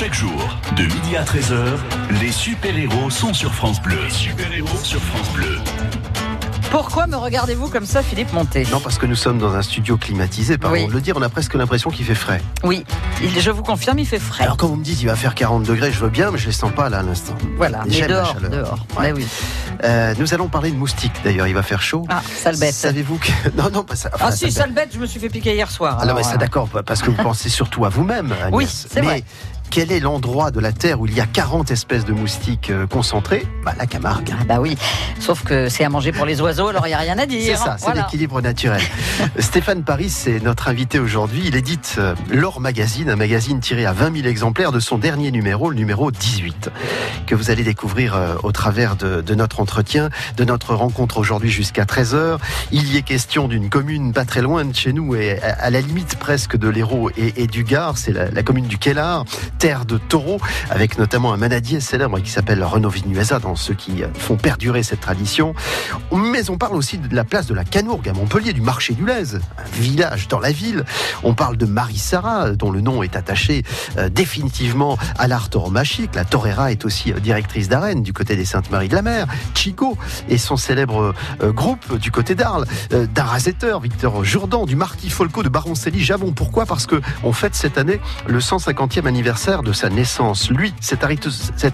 Chaque jour, de midi à 13h, les super-héros sont sur France Bleu. Les super-héros sur France Bleu. Pourquoi me regardez-vous comme ça, Philippe Monté? Non, parce que nous sommes dans un studio climatisé, pardon Oui. de le dire, on a presque l'impression qu'il fait frais. Oui, il- je vous confirme, il fait frais. Alors quand vous me dites il va faire 40 degrés, je veux bien, mais je les sens pas là à l'instant. voilà, mais J'aime la dehors, chaleur. dehors. Ouais. Mais oui. Euh, nous allons parler de moustiques d'ailleurs, il va faire chaud. Ah, sale bête. Savez-vous que... Non, non, pas ça. enfin, Ah si, sale bête. sale bête, je me suis fait piquer hier soir. Alors, mais alors, ça euh, d'accord, parce que vous pensez surtout à vous-même, Agnès. Oui, c'est mais vrai. Quel est l'endroit de la Terre où il y a 40 espèces de moustiques euh, concentrées? Bah, La Camargue. Ah bah oui, sauf que c'est à manger pour les oiseaux, alors il n'y a rien à dire. C'est ça, c'est Voilà. l'équilibre naturel. Stéphane Paris, c'est notre invité aujourd'hui. Il édite euh, L'Or Magazine, un magazine tiré à 20 000 exemplaires de son dernier numéro, le numéro 18, que vous allez découvrir euh, au travers de, de notre entretien, de notre rencontre aujourd'hui jusqu'à 13h. Il y est question d'une commune pas très loin de chez nous et à, à la limite presque de l'Hérault et, et du Gard. C'est la, la commune du Kellar, terre de taureaux, avec notamment un manadier célèbre qui s'appelle Renaud Vinuesa, dans ceux qui font perdurer cette tradition. Mais on parle aussi de la place de la Canourgue à Montpellier, du marché du Lez, un village dans la ville. On parle de Marie-Sara, dont le nom est attaché euh, définitivement à l'art tauromachique. La torera est aussi euh, directrice d'arène du côté des Saintes-Maries de la Mer. Chico et son célèbre euh, groupe du côté d'Arles. Euh, Victor Jourdan, du marquis Folco de Baroncelli Javon. Pourquoi? Parce que on fête cette année le 150e anniversaire de sa naissance. Lui, cet,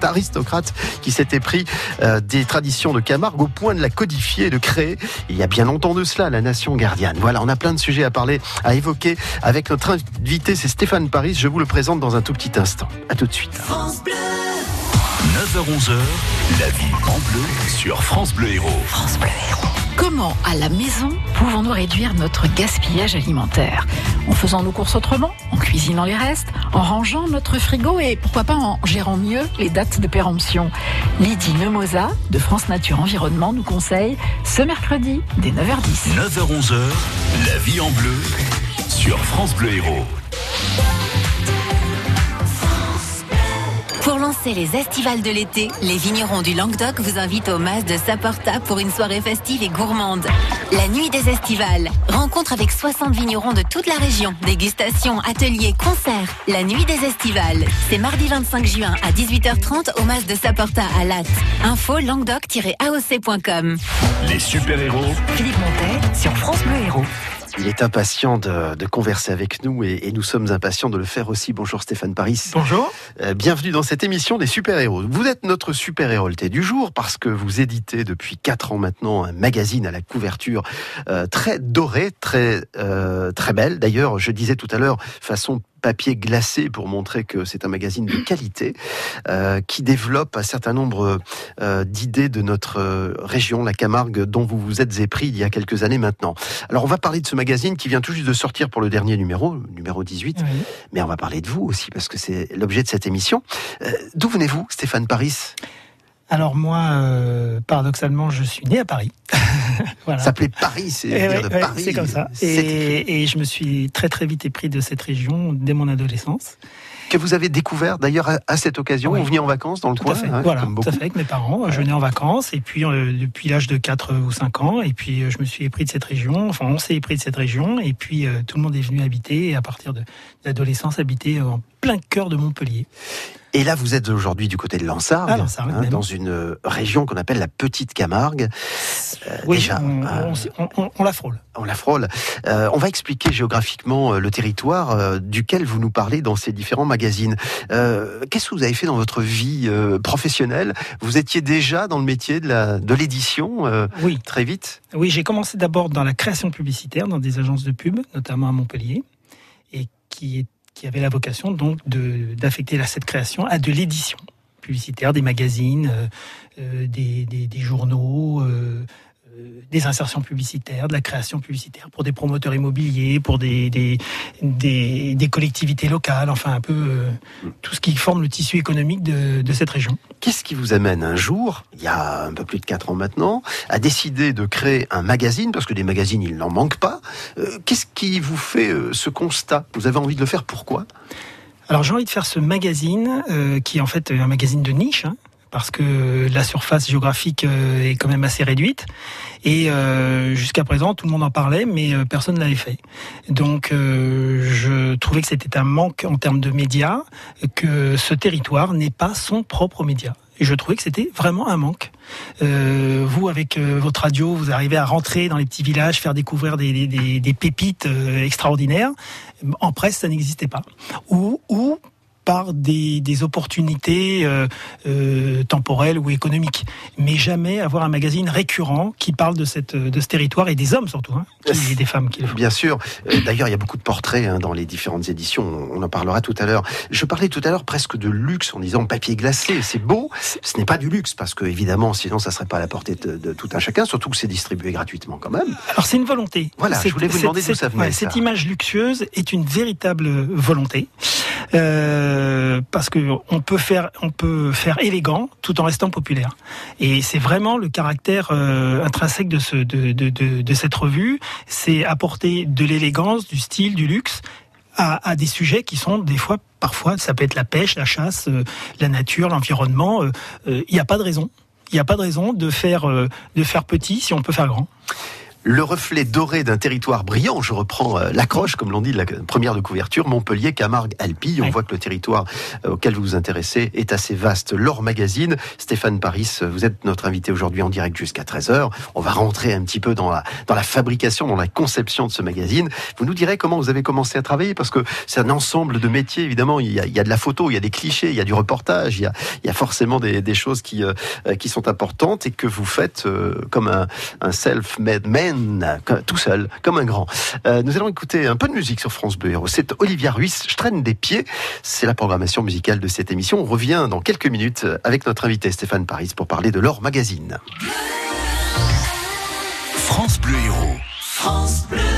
aristocrate qui s'était pris euh, des traditions de Camargue au point de la codifier et de créer, il y a bien longtemps de cela, la nation gardienne. Voilà, on a plein de sujets à parler, à évoquer avec notre invité, c'est Stéphane Paris. Je vous le présente dans un tout petit instant. À tout de suite. 9h-11h, la vie en bleu sur France Bleu Héros. Comment, à la maison, pouvons-nous réduire notre gaspillage alimentaire? En faisant nos courses autrement, en cuisinant les restes, en rangeant notre frigo et pourquoi pas en gérant mieux les dates de péremption. Lydie Nemoza de France Nature Environnement nous conseille ce mercredi dès 9h10. 9h-11h, la vie en bleu sur France Bleu Héros. Pour lancer les estivales de l'été, les vignerons du Languedoc vous invitent au Mas de Saporta pour une soirée festive et gourmande. La nuit des estivales. Rencontre avec 60 vignerons de toute la région. Dégustation, ateliers, concerts. La nuit des estivales. C'est mardi 25 juin à 18h30 au Mas de Saporta à Latte. Info languedoc-aoc.com. Les super-héros Philippe Montet sur France Bleu Héros. Il est impatient de, de converser avec nous et, et nous sommes impatients de le faire aussi. Bonjour Stéphane Paris. Bonjour. Euh, bienvenue dans cette émission des super-héros. Vous êtes notre super-hérolté du jour parce que vous éditez depuis 4 ans maintenant un magazine à la couverture euh, très dorée, très, euh, très belle. D'ailleurs, je disais tout à l'heure, façon papier glacé pour montrer que c'est un magazine de qualité euh, qui développe un certain nombre euh, d'idées de notre euh, région, la Camargue, dont vous vous êtes épris il y a quelques années maintenant. Alors on va parler de ce magazine qui vient tout juste de sortir pour le dernier numéro, numéro 18, Oui. mais on va parler de vous aussi parce que c'est l'objet de cette émission. Euh, D'où venez-vous, Stéphane Paris? Alors moi, euh, paradoxalement, je suis né à Paris. voilà. Ça s'appelait Paris, c'est Eh ouais, de ouais, Paris. c'est comme ça. Et, et je me suis très très vite épris de cette région dès mon adolescence. Que vous avez découvert d'ailleurs à, à cette occasion. Vous veniez en vacances dans le Tout coin, à fait. hein, voilà, comme tout à fait avec mes parents. Je venais en vacances et puis euh, depuis l'âge de 4 ou 5 ans et puis euh, je me suis épris de cette région. Enfin, on s'est épris de cette région et puis euh, tout le monde est venu habiter et à partir de l'adolescence habiter en plein cœur de Montpellier. Et là, vous êtes aujourd'hui du côté de Lansargue, Ah, même. dans une euh, région qu'on appelle la Petite Camargue. Euh, Oui, déjà, on, euh, on la frôle. on la frôle. Euh, on va expliquer géographiquement le territoire duquel vous nous parlez dans ces différents magazines. Qu'est-ce que vous avez fait dans votre vie professionnelle? Vous étiez déjà dans le métier de l'édition Oui. très vite? Oui, j'ai commencé d'abord dans la création publicitaire, dans des agences de pub, notamment à Montpellier, et qui, est- qui avait la vocation donc d'affecter cette création à de l'édition publicitaire, des magazines, euh, euh, des, journaux, euh, des insertions publicitaires, de la création publicitaire pour des promoteurs immobiliers, pour des, collectivités locales, enfin un peu tout ce qui forme le tissu économique de cette région. Qu'est-ce qui vous amène un jour, il y a un peu plus de 4 ans maintenant, à décider de créer un magazine Parce que des magazines, il n'en manque pas. Euh, Qu'est-ce qui vous fait euh, ce constat? Vous avez envie de le faire pourquoi? Alors j'ai envie de faire ce magazine, euh, qui est en fait un magazine de niche, hein, parce que la surface géographique euh, est quand même assez réduite. Et euh, jusqu'à présent, tout le monde en parlait, mais euh, personne ne l'avait fait. Donc, je trouvais que c'était un manque en termes de médias, que ce territoire n'est pas son propre média. Et je trouvais que c'était vraiment un manque. Vous, avec votre radio, vous arrivez à rentrer dans les petits villages, faire découvrir des pépites extraordinaires. En presse, ça n'existait pas. Ou, ou par des, des opportunités euh, euh, temporelles ou économiques, mais jamais avoir un magazine récurrent qui parle de, cette, de ce territoire et des hommes surtout, hein, et des femmes qui le font. Bien sûr. Euh, d'ailleurs, il y a beaucoup de portraits hein, dans les différentes éditions. On en parlera tout à l'heure. Je parlais tout à l'heure presque de luxe en disant papier glacé. C'est beau. Ce n'est pas du luxe parce que évidemment, sinon, ça serait pas à la portée de, de tout un chacun. Surtout que c'est distribué gratuitement quand même. Alors c'est une volonté. Voilà. Je voulais vous demander d'où ça venait. cette image luxueuse est une véritable volonté. Euh, parce que on peut faire, on peut faire élégant tout en restant populaire. Et c'est vraiment le caractère euh, intrinsèque de, ce, de, de, de, de cette revue, c'est apporter de l'élégance, du style, du luxe à, à, des sujets qui sont des fois, parfois, ça peut être la pêche, la chasse, euh, la nature, l'environnement. Il n'y a pas de raison. Il n'y a pas de raison de faire, de faire petit si on peut faire grand le reflet doré d'un territoire brillant. Je reprends euh, l'accroche, comme l'on dit, de la première de couverture, Montpellier, Camargue, Alpi. On voit que le territoire euh, auquel vous vous intéressez est assez vaste. L'Or Magazine, Stéphane Paris, vous êtes notre invité aujourd'hui en direct jusqu'à 13h. On va rentrer un petit peu dans la, dans la fabrication, dans la conception de ce magazine. Vous nous direz comment vous avez commencé à travailler, parce que c'est un ensemble de métiers, évidemment. Il y, a, il y, a, de la photo, il y a des clichés, il y a du reportage, il y a, il y a forcément des, des choses qui, euh, qui sont importantes et que vous faites comme un, un self-made man tout seul, comme un grand. Euh, nous allons écouter un peu de musique sur France Bleu Héros. C'est Olivia Ruiz, je traîne des pieds. C'est la programmation musicale de cette émission. On revient dans quelques minutes avec notre invité Stéphane Paris pour parler de l'Or Magazine. France Bleu Héros. France Bleu.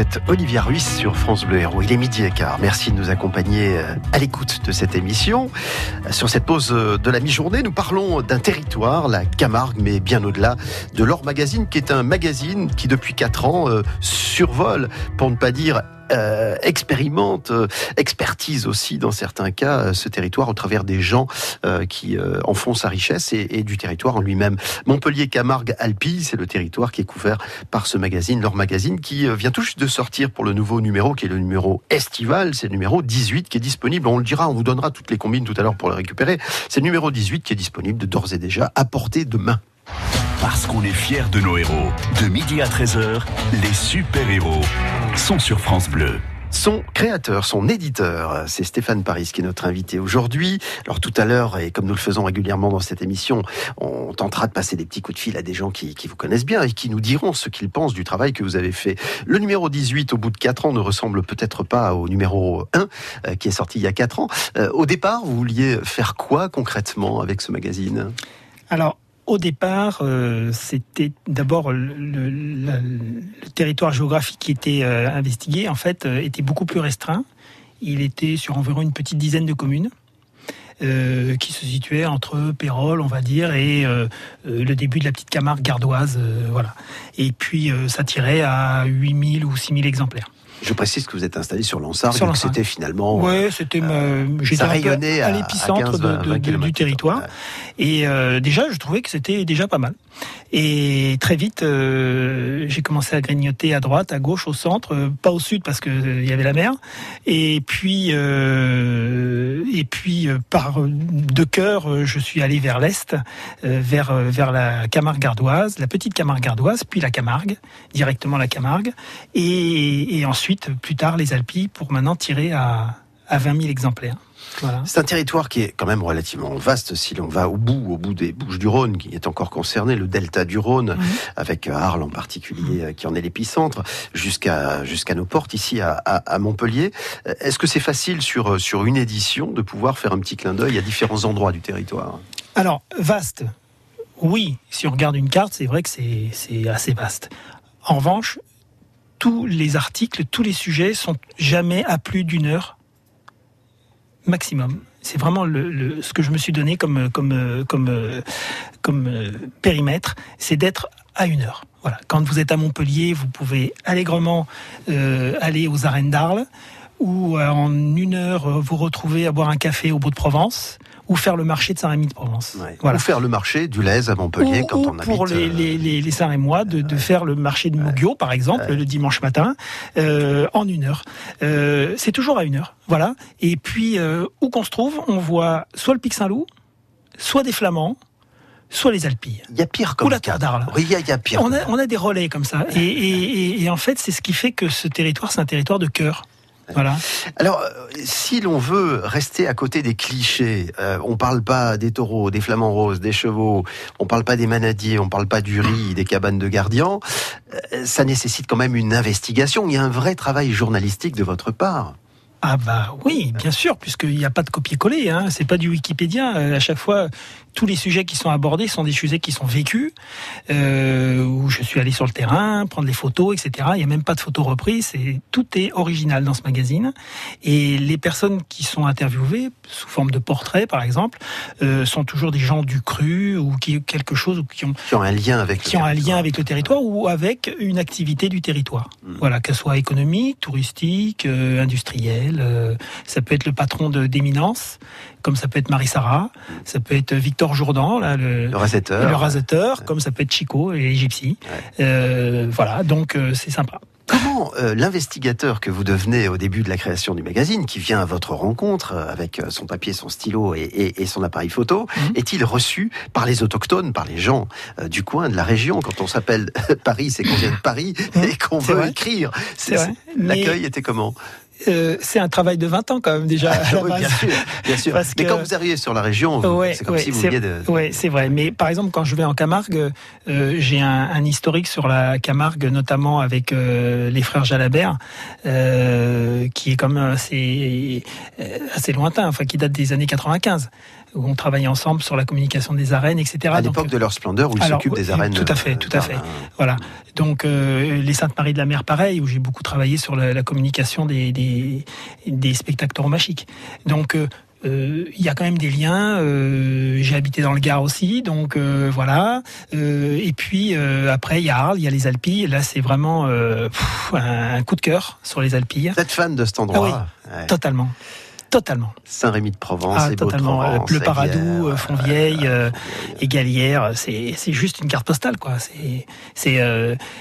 C'était Olivier Ruiz sur France Bleu Héros. Il est midi et quart. Merci de nous accompagner euh, à l'écoute de cette émission. Euh, sur cette pause euh, de la mi-journée, nous parlons d'un territoire, la Camargue, mais bien au-delà de l'Or Magazine, qui est un magazine qui depuis quatre ans survole, pour ne pas dire euh, expérimente, euh, expertise aussi dans certains cas euh, ce territoire au travers des gens qui en font sa richesse et, du territoire en lui-même. Montpellier Camargue Alpi, c'est le territoire qui est couvert par ce magazine, leur magazine qui vient tout juste de sortir pour le nouveau numéro qui est le numéro estival, c'est le numéro 18 qui est disponible. On le dira, on vous donnera toutes les combines tout à l'heure pour le récupérer. C'est le numéro 18 qui est disponible d'ores et déjà à portée de main. Parce qu'on est fiers de nos héros. De midi à 13h, les super-héros sont sur France Bleu. Son créateur, son éditeur, c'est Stéphane Paris qui est notre invité aujourd'hui. Alors tout à l'heure, et comme nous le faisons régulièrement dans cette émission, on tentera de passer des petits coups de fil à des gens qui, vous connaissent bien et qui nous diront ce qu'ils pensent du travail que vous avez fait. Le numéro 18, au bout de 4 ans, ne ressemble peut-être pas au numéro 1 euh, qui est sorti il y a 4 ans. Euh, au départ, vous vouliez faire quoi concrètement avec ce magazine? Alors, au départ, euh, c'était d'abord le, territoire géographique qui était euh, investigué, en fait, euh, était beaucoup plus restreint. Il était sur environ une petite dizaine de communes. qui se situaient entre Pérol, on va dire, et le début de la petite Camargue gardoise, voilà. Et puis ça tirait à 8000 ou 6000 exemplaires. Je précise que vous êtes installé sur Lansargues, donc c'était finalement. Oui, c'était. Euh, J'étais à, à l'épicentre du territoire. Et euh, déjà, je trouvais que c'était déjà pas mal. Et très vite, euh, j'ai commencé à grignoter à droite, à gauche, au centre, euh, pas au sud parce que il y avait la mer. Et puis, et puis par de cœur, je suis allé vers l'est, vers vers la Camargue gardoise, la petite Camargue gardoise, puis la Camargue, directement la Camargue, et, et ensuite plus tard les Alpes pour maintenant tirer à à 20 000 exemplaires. C'est un territoire qui est quand même relativement vaste si l'on va au bout, au bout des Bouches du Rhône, qui est encore concerné, le delta du Rhône, avec Arles en particulier, euh, qui en est l'épicentre, jusqu'à jusqu'à nos portes ici à, à, Montpellier. Euh, est-ce que c'est facile sur, euh, sur une édition de pouvoir faire un petit clin d'œil à différents endroits du territoire? Alors, vaste, oui. Si on regarde une carte, c'est vrai que c'est assez vaste. En revanche, tous les articles, tous les sujets sont jamais à plus d'une heure maximum. C'est vraiment le, ce que je me suis donné comme, comme, comme, comme périmètre, c'est d'être à une heure. Voilà. Quand vous êtes à Montpellier, vous pouvez allègrement euh, aller aux arènes d'Arles, ou euh, en une heure vous retrouver à boire un café au bout de Provence ou faire le marché de Saint-Rémy-de-Provence. Ou faire le marché du Lez à Montpellier quand on habite. Pour les, euh, les, les, les Saint-Rémois, de, de, faire le marché de Mougio, par exemple, le dimanche matin, euh, en une heure. Euh, c'est toujours à une heure. Voilà. Et puis, euh, où qu'on se trouve, on voit soit le Pic Saint-Loup, soit des Flamands, soit les Alpilles. Il y a pire comme Ou la Terre d'Arles. Oui, il y, a pire. On a, on a des relais comme ça. Et, et, et en fait, c'est ce qui fait que ce territoire, c'est un territoire de cœur. Voilà. Alors, euh, si l'on veut rester à côté des clichés, euh, on parle pas des taureaux, des flamants roses, des chevaux, on parle pas des manadiers, on parle pas du riz, des cabanes de gardiens. Euh, ça nécessite quand même une investigation. Il y a un vrai travail journalistique de votre part. Ah bah oui, bien sûr, puisqu'il n'y a pas de copier-coller. Hein. C'est pas du Wikipédia. À chaque fois, tous les sujets qui sont abordés sont des sujets qui sont vécus, euh, où je suis allé sur le terrain, prendre les photos, etc. Il n'y a même pas de photos reprises, et tout est original dans ce magazine. Et les personnes qui sont interviewées, sous forme de portraits par exemple, euh, sont toujours des gens du cru ou qui quelque chose ou qui ont, qui ont un lien avec qui ont un lien avec le territoire ou avec une activité du territoire. Hmm. Voilà, qu'elle soit économique, touristique, euh, industrielle. Euh, ça peut être le patron d'éminence comme ça peut être Marie-Sara, ça peut être Victor Jourdan, là, le, le rasetteur, le rasetteur comme ça peut être Chico et Gypsy. Euh, voilà, donc euh, c'est sympa. Comment euh, l'investigateur que vous devenez au début de la création du magazine, qui vient à votre rencontre avec son papier, son stylo et, et, son appareil photo, mhm. est-il reçu par les autochtones, par les gens du coin, de la région? Quand on s'appelle Paris, c'est qu'on vient de Paris mhm. et qu'on veut écrire. L'accueil était comment? Euh, c'est un travail de 20 ans quand même déjà. Oui, bien sûr, bien sûr. Parce Mais que- quand vous arrivez sur la région, Ouais, c'est comme ouais, si vous veniez de. Ouais, c'est vrai. Mais par exemple, quand je vais en Camargue, euh, j'ai un, un historique sur la Camargue, notamment avec euh, les frères Jalabert, euh, qui est quand même assez, euh, assez lointain, enfin qui date des années 95, où on travaillait ensemble sur la communication des arènes, etc. À l'époque de leur splendeur où ils s'occupent des oui, arènes. tout à fait, euh, tout à fait. Voilà. Donc euh, les Saintes Maries de la Mer, pareil, où j'ai beaucoup travaillé sur la, la communication des, des, des spectacles tauromachiques. Donc euh, euh, il y a quand même des liens. euh, j'ai habité dans le Gard aussi, donc euh, voilà. Et puis après il y a Arles, il y a les Alpilles. Là c'est vraiment pff, un, coup de cœur sur les Alpilles, Vous êtes fan de cet endroit Ouais. totalement, totalement. Saint-Rémy de Provence Ah, et totalement. Euh, Paradou, euh, Fontvieille, euh, Fontvieille. et Galière, c'est juste une carte postale quoi. C'est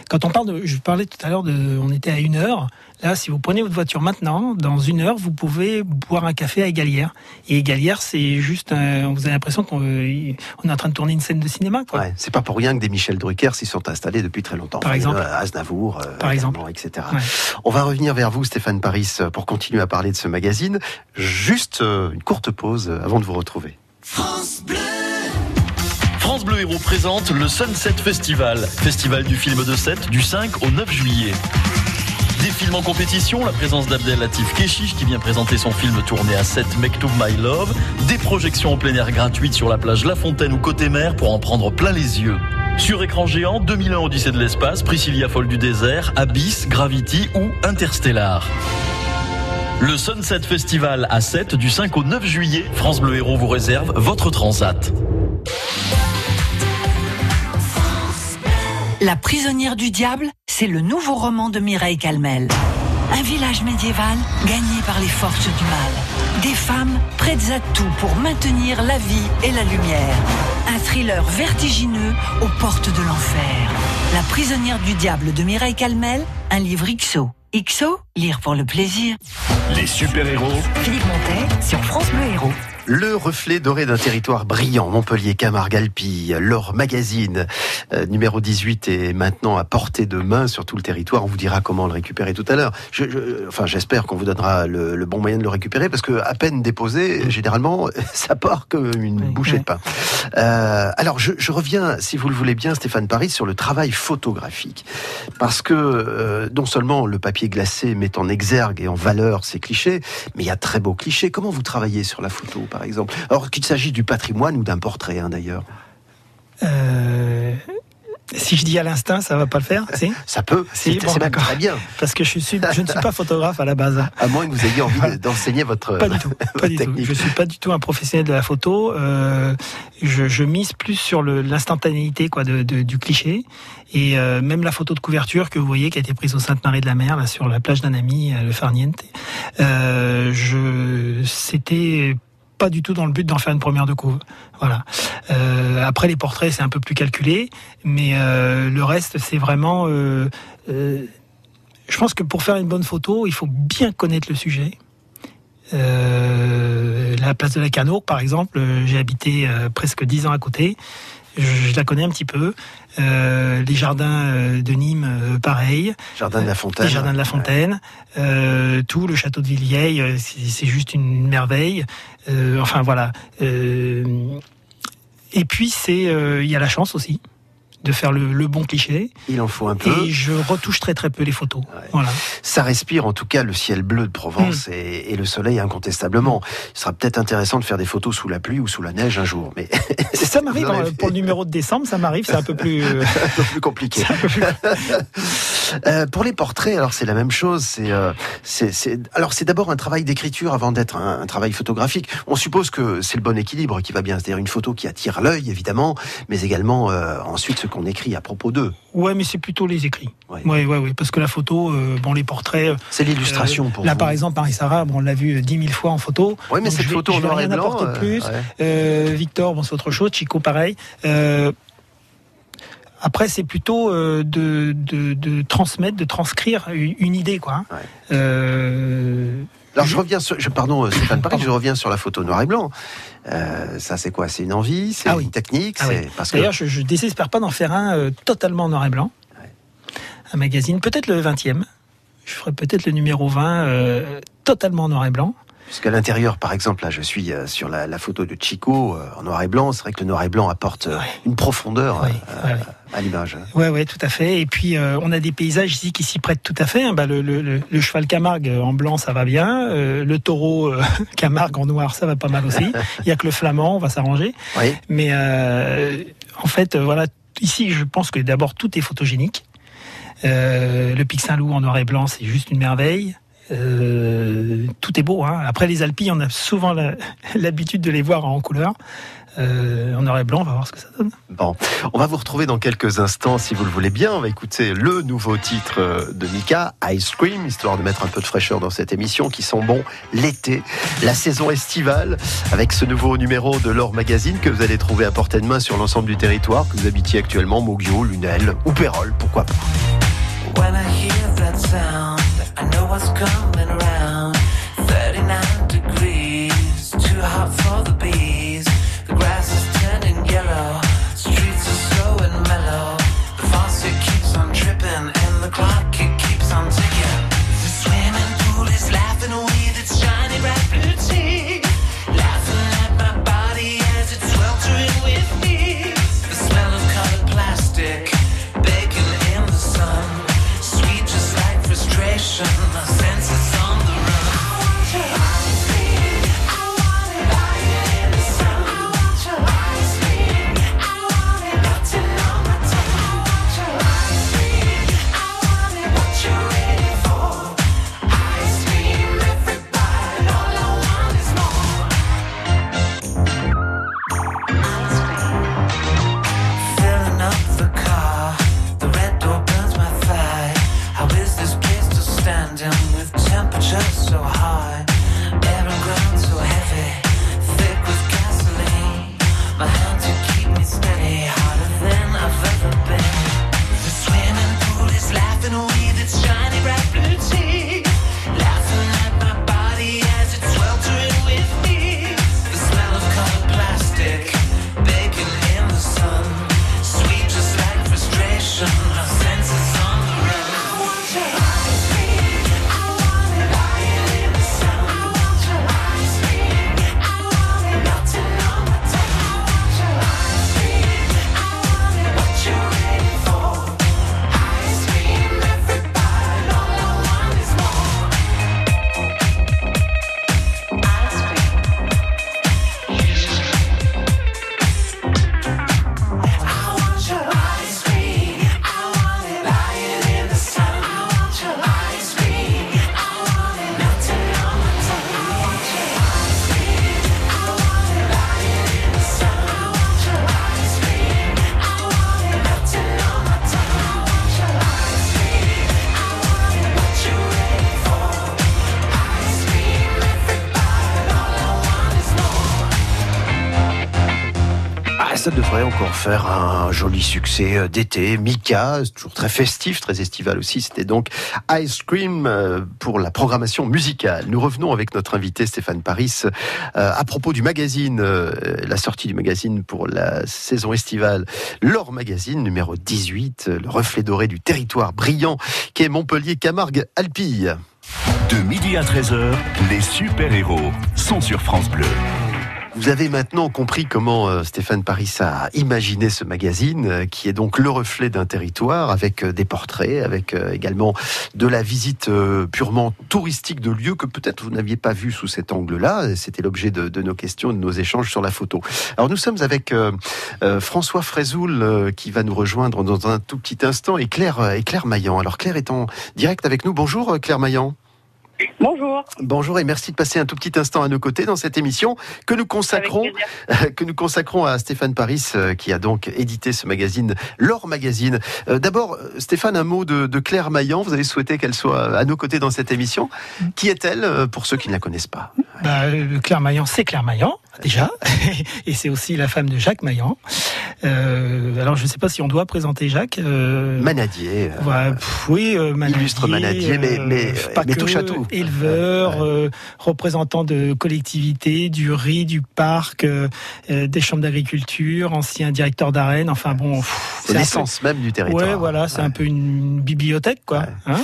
quand on parle de, je parlais tout à l'heure de, on était à une heure. Là, si vous prenez votre voiture maintenant, dans une heure, vous pouvez boire un café à Égalière. Et Égalière, c'est juste, un- vous avez l'impression qu'on euh, on est en train de tourner une scène de cinéma quoi. Ouais, c'est pas pour rien que des Michel Drucker s'y sont installés depuis très longtemps. Par exemple. Euh, Aznavour, euh, Par également, etc. Ouais. On va revenir vers vous, Stéphane Paris, euh, pour continuer à parler de ce magazine. Juste euh, une courte pause euh, avant de vous retrouver. France Bleu Héros présente le Sunset Festival, festival du film de 7 du 5 au 9 juillet. Des films en compétition, la présence d'Abdel Latif Keshish qui vient présenter son film tourné à 7 Mektoub My Love, des projections en plein air gratuites sur la plage La Fontaine ou côté mer pour en prendre plein les yeux. Sur écran géant, 2001 Odyssée de l'espace, Priscilla Folle du désert, Abyss, Gravity ou Interstellar. Le Sunset Festival à 7 du 5 au 9 juillet, France Bleu Héros vous réserve votre transat. La prisonnière du diable, c'est le nouveau roman de Mireille Calmel. Un village médiéval gagné par les forces du mal. Des femmes prêtes à tout pour maintenir la vie et la lumière. Un thriller vertigineux aux portes de l'enfer. La prisonnière du diable de Mireille Calmel, un livre XO. XO, lire pour le plaisir. Les super-héros Philippe Montet sur France Bleu Héros. Le reflet doré d'un territoire brillant, Montpellier, Camargue, Alpi, leur magazine euh, numéro 18 est maintenant à portée de main sur tout le territoire. On vous dira comment le récupérer tout à l'heure. Je, je- enfin, j'espère qu'on vous donnera le, le bon moyen de le récupérer parce que à peine déposé, généralement, ça part comme une Oui, bouchée ouais. de pain. Euh, alors, je, je reviens, si vous le voulez bien, Stéphane Paris, sur le travail photographique, parce que euh, non seulement le papier glacé met en exergue et en valeur ces clichés, mais il y a très beaux clichés. Comment vous travaillez sur la photo, par exemple Alors qu'il s'agit du patrimoine ou d'un portrait, hein, d'ailleurs. Euh, si je dis à l'instinct, ça va pas le faire, si? Ça peut, Si, c'est bon, c'est d'accord. très bien, Parce que je suis, je ne suis pas photographe à la base. à moins que vous ayez envie de- d'enseigner votre, Pas du tout. Pas du tout. technique. Je suis pas du tout un professionnel de la photo. Euh, je, je mise plus sur l'instantanéité quoi de, de- du cliché et euh, même la photo de couverture que vous voyez qui a été prise au Sainte-Marie de la Mer là sur la plage d'un ami le Farniente. Euh, c'était pas du tout dans le but d'en faire une première de couve. Voilà. Euh, après les portraits c'est un peu plus calculé, mais euh, le reste c'est vraiment. euh, je pense que pour faire une bonne photo, il faut bien connaître le sujet. La place de la Canour, par exemple, j'ai habité presque dix ans à côté. Je, je la connais un petit peu. Euh, les jardins euh, de Nîmes, euh, pareil. Jardin de la Fontaine. Les jardins de la Fontaine, euh, tout le château de euh, c'est juste une merveille. Euh, enfin voilà. Euh, et puis c'est, euh, il y a la chance aussi de faire le, le bon cliché. Il en faut un peu. Et je retouche très très peu les photos. Ouais. Voilà. Ça respire en tout cas le ciel bleu de Provence Hmm. et, et le soleil incontestablement. Il sera peut-être intéressant de faire des photos sous la pluie ou sous la neige un jour, mais Ça m'arrive hein, pour le numéro de décembre, ça m'arrive, c'est un peu plus. euh, un peu plus compliqué. peu plus- Euh, pour les portraits, alors c'est la même chose. C'est, euh, c'est- alors c'est d'abord un travail d'écriture avant d'être un, un travail photographique. On suppose que c'est le bon équilibre qui va bien, c'est-à-dire une photo qui attire l'œil évidemment, mais également euh, ensuite ce qu'on écrit à propos d'eux. Ouais, mais c'est plutôt les écrits. Ouais. Ouais, ouais, ouais, parce que la photo, euh, bon, les portraits. C'est l'illustration euh, pour Là, vous. par exemple, Marie-Sara, bon, on l'a vu dix mille fois en photo. Oui, mais cette vais- photo en noir et blanc. plus. ouais. Euh, Victor, bon, c'est autre chose. Chico, pareil. Euh, après, c'est plutôt euh, de, de, de transmettre, de transcrire une une idée, quoi. hein. Ouais. Euh, Alors je reviens sur, je, pardon euh, Stéphane Paris, je reviens sur la photo noir et blanc. Euh, ça c'est quoi? C'est une envie? C'est Ah oui. une technique? Ah oui. parce que D'ailleurs, je, je désespère pas d'en faire un euh, totalement noir et blanc. Un magazine, peut-être le 20e. Je ferai peut-être le numéro 20 euh, totalement en noir et blanc. Puisqu'à l'intérieur, par exemple, là, je suis euh, sur la, la photo de Chico euh, en noir et blanc. C'est vrai que le noir et blanc apporte euh, Ouais. une profondeur Ouais, euh, ouais, ouais. à l'image. Ouais, ouais, tout à fait. Et puis euh, on a des paysages ici qui s'y prêtent tout à fait. hein. Bah, le, le- le- le cheval Camargue en blanc, ça va bien. Euh, le taureau euh, Camargue en noir, ça va pas mal aussi. Il y a que le flamand, on va s'arranger. Oui. Mais en fait, voilà, ici, je pense que d'abord tout est photogénique. Le Pic Saint-Loup en noir et blanc, c'est juste une merveille. Euh, tout est beau. Hein. Après les Alpilles, on a souvent l'habitude de les voir en couleur. Euh, en noir et blanc, on va voir ce que ça donne. Bon, on va vous retrouver dans quelques instants, si vous le voulez bien. On va écouter le nouveau titre euh, de Mika, Ice Cream, histoire de mettre un peu de fraîcheur dans cette émission, qui sent bon l'été, la saison estivale, avec ce nouveau numéro de l'Or Magazine que vous allez trouver à portée de main sur l'ensemble du territoire, que vous habitiez actuellement, Moguio, Lunel ou Pérol, pourquoi pas. When I hear that sound, I know what's coming succès euh, d'été. Mika, toujours très festif, très estival aussi. C'était donc Ice Cream euh, pour la programmation musicale. Nous revenons avec notre invité Stéphane Paris euh, à propos du magazine, la sortie du magazine pour la saison estivale, L'Or Magazine numéro 18, euh, le reflet doré du territoire brillant qui est Montpellier Camargue Alpille. De midi à 13h, les super-héros sont sur France Bleu. Vous avez maintenant compris comment euh, Stéphane Paris a imaginé ce magazine, euh, qui est donc le reflet d'un territoire, avec euh, des portraits, avec également de la visite purement touristique de lieux que peut-être vous n'aviez pas vu sous cet angle-là. C'était l'objet de, nos questions, de nos échanges sur la photo. Alors nous sommes avec François Frézoul, qui va nous rejoindre dans un tout petit instant, et Claire, et Claire Maillan. Alors Claire est en direct avec nous. Bonjour Claire Maillan. Bonjour. Bonjour et merci de passer un tout petit instant à nos côtés dans cette émission que nous consacrons, que nous consacrons à Stéphane Paris, euh, qui a donc édité ce magazine, l'Or Magazine. Euh, D'abord, euh, Stéphane, un mot de, de Claire Maillan. Vous avez souhaité qu'elle soit à nos côtés dans cette émission. Qui est-elle, pour ceux qui ne la connaissent pas? Bah, Claire Maillan, c'est Claire Maillan, déjà. Et c'est aussi la femme de Jacques Maillan. Euh, alors, je ne sais pas si on doit présenter Jacques. Euh, Manadier. euh, pff, oui, manadier, illustre manadier, mais- mais- pas mais que, touche à tout. Éleveur, représentant de collectivités, du riz, du parc, des chambres d'agriculture, ancien directeur d'arène. Enfin bon, c'est peu- l'essence même du territoire. Ouais, voilà, c'est un peu une bibliothèque, quoi. Ouais. hein.